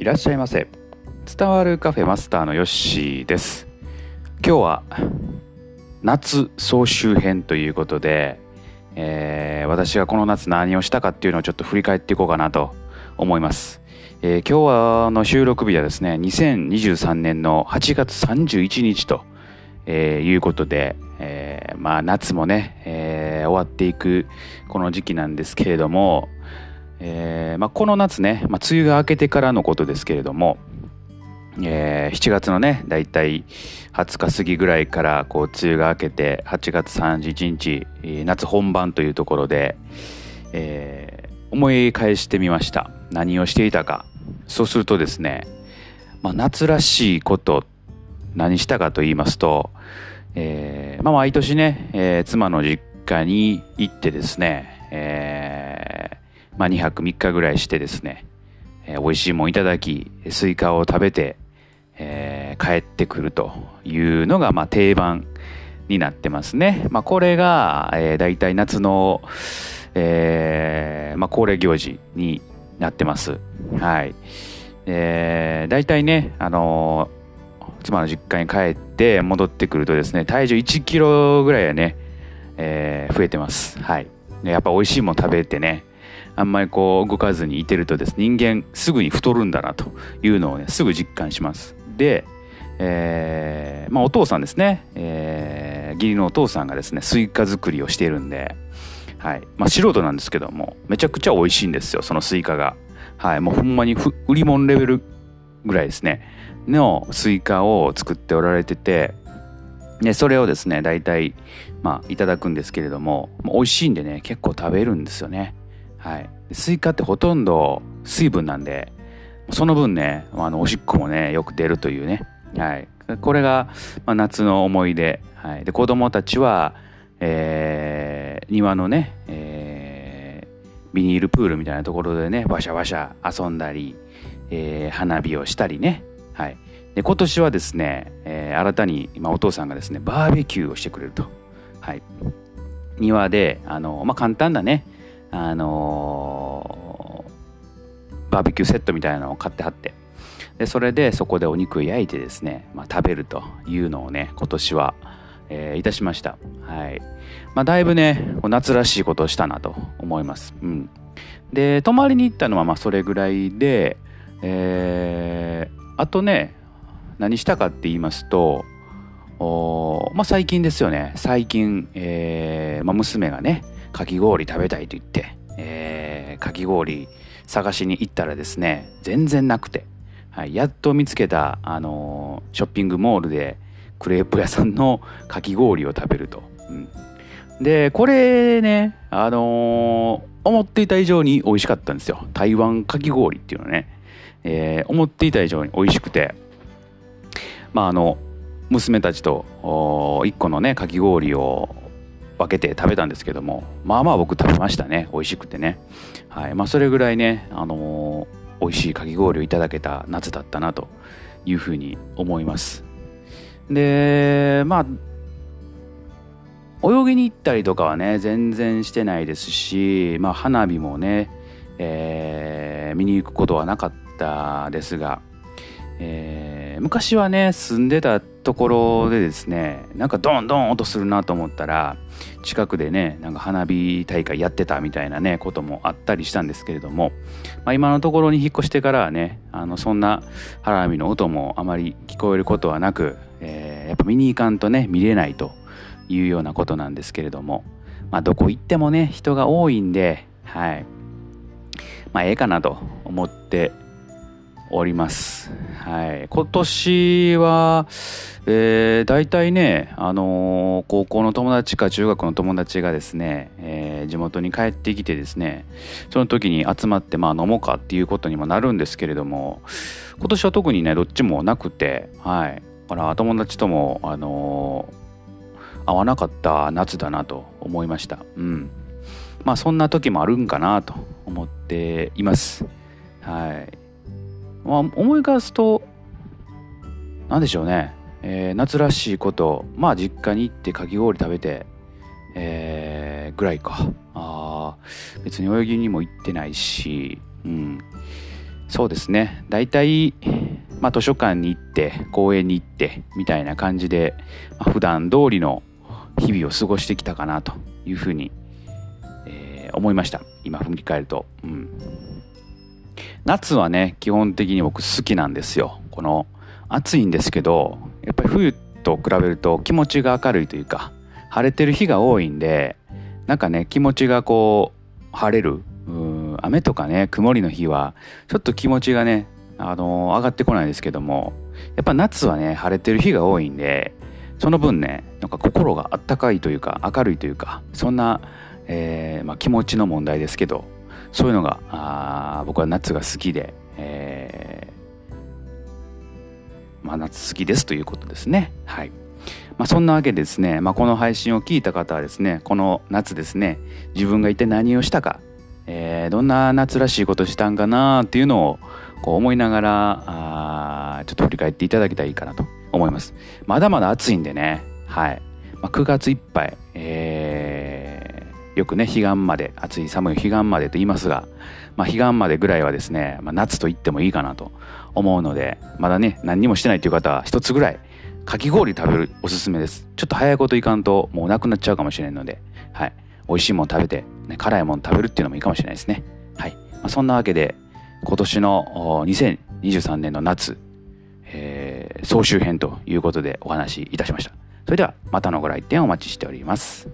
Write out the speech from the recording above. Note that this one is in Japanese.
いらっしゃいませ。伝わるカフェマスターのヨッシーです。今日は夏総集編ということで、えー、私がこの夏何をしたかっていうのをちょっと振り返っていこうかなと思います、えー、今日はの収録日はですね2023年の8月31日と、えー、いうことで、え、まあ夏もね、え、終わっていくこの時期なんですけれども、えーまあ、この夏ね、まあ、梅雨が明けてからのことですけれども、えー、7月のねだいたい20日過ぎぐらいからこう梅雨が明けて8月31日、夏本番というところで、えー、思い返してみました。何をしていたか。そうするとですね、まあ、夏らしいこと何したかと言いますと、えーまあ、毎年ね、えー、妻の実家に行ってですね、えーまあ、2泊3日ぐらいしてですね、えー、美味しいもんいただきスイカを食べて、えー、帰ってくるというのがまあ定番になってますね。まあ、これが、えー、大体夏の、えーまあ、恒例行事になってます。はい。えー、大体ね、あのー、妻の実家に帰って戻ってくるとですね、体重1キロぐらいはね、えー、増えてます。はい。やっぱ美味しいもの食べてね、あんまりこう動かずにいてるとですね、人間すぐに太るんだなというのをね、すぐ実感します。で、えー、まあお父さんですね、えー、義理のお父さんがですね、スイカ作りをしているんで、はい。まあ素人なんですけども、めちゃくちゃ美味しいんですよ、そのスイカが。はい。もうほんまに売り物レベルぐらいですね、のスイカを作っておられてて、で、それをですね、大体、まあ、いただくんですけれども、美味しいんでね、結構食べるんですよね。はい。スイカってほとんど水分なんで、その分ね、あの、おしっこもね、よく出るというね。はい。これが、まあ、夏の思い出。はい。で、子供たちは、えー、庭のね、えー、ビニールプールみたいなところでね、バシャバシャ遊んだり、えー、花火をしたりね。はい。で、今年はですね、えー、新たに、今お父さんがですね、バーベキューをしてくれると。はい。庭で、あの、まあ、簡単なね、あのー、バーベキューセットみたいなのを買ってはって。でそれでそこでお肉を焼いてですね、まあ、食べるというのをね今年は、えー、いたしました。はい。まあだいぶね夏らしいことをしたなと思います。うん。で泊まりに行ったのはまあそれぐらいでえー、あとね何したかって言いますとおまあ最近ですよね。最近、えーまあ、娘がねかき氷食べたいと言って、えー、かき氷探しに行ったらですね全然なくて、はい、やっと見つけた、あのー、ショッピングモールでクレープ屋さんのかき氷を食べると、うん、でこれねあのー、思っていた以上に美味しかったんですよ。台湾かき氷っていうのね、えー、思っていた以上に美味しくて。まああの娘たちと1個のねかき氷を分けて食べたんですけどもまあまあ僕食べましたね美味しくてね。はいまあそれぐらいねあのー、美味しいかき氷をいただけた夏だったなというふうに思います。でまあ泳ぎに行ったりとかはね全然してないですし、まあ、花火もね、えー、見に行くことはなかったですが、えー、昔はね住んでたところでですねなんかドンドン音するなと思ったら近くでねなんか花火大会やってたみたいなねこともあったりしたんですけれども、まあ、今のところに引っ越してからはねあのそんな花火の音もあまり聞こえることはなく、えー、やっぱ見に行かんとね見れないというようなことなんですけれども、まあ、どこ行ってもね人が多いんではい。まあええかなと思っております。はい。今年は、えー、大体ね、あのー、高校の友達か中学の友達がですね、えー、地元に帰ってきてですね、その時に集まって、まあ飲もうかっていうことにもなるんですけれども、今年は特にね、どっちもなくて、はい。だから友達とも、あのー、会わなかった夏だなと思いました。うん。まあそんな時もあるんかなと思っています。はい。まあ、思い返すと何でしょうね、えー、夏らしいことまあ実家に行ってかき氷食べてえー、ぐらいか。あ別に泳ぎにも行ってないし、うん、そうですね。大体、まあ、図書館に行って公園に行ってみたいな感じで、まあ、普段通りの日々を過ごしてきたかなというふうに、えー、思いました。今振り返ると、うん、夏はね基本的に僕好きなんですよ。この暑いんですけどやっぱり冬と比べると気持ちが明るいというか晴れてる日が多いんでなんかね気持ちがこう晴れる雨とかね曇りの日はちょっと気持ちがねあの上がってこないですけどもやっぱ夏はね晴れてる日が多いんでその分ねなんか心があったかいというか明るいというかそんな、えーまあ、気持ちの問題ですけどそういうのがあ僕は夏が好きで、えーまあ、夏好きですということですね。はい。まあ、そんなわけでですね、まあ、この配信を聞いた方はですねこの夏ですね自分が一体何をしたかえー、どんな夏らしいことしたんかなっていうのをこう思いながらあちょっと振り返っていただけたらいいかなと思います。まだまだ暑いんでね。はい、まあ、9月いっぱい、えー、よくね彼岸まで暑い寒い彼岸までと言いますが、まあ、彼岸までぐらいはですね、まあ、夏と言ってもいいかなと思うのでまだね何にもしてないという方は一つぐらいかき氷食べるおすすめですちょっと早いこといかんともうなくなっちゃうかもしれんのではい美味しいもの食べて、ね、辛いもの食べるっていうのもいいかもしれないですね。はい。まあ、そんなわけで、今年の2023年の夏、えー、総集編ということでお話しいたしました。それではまたのご来店お待ちしております。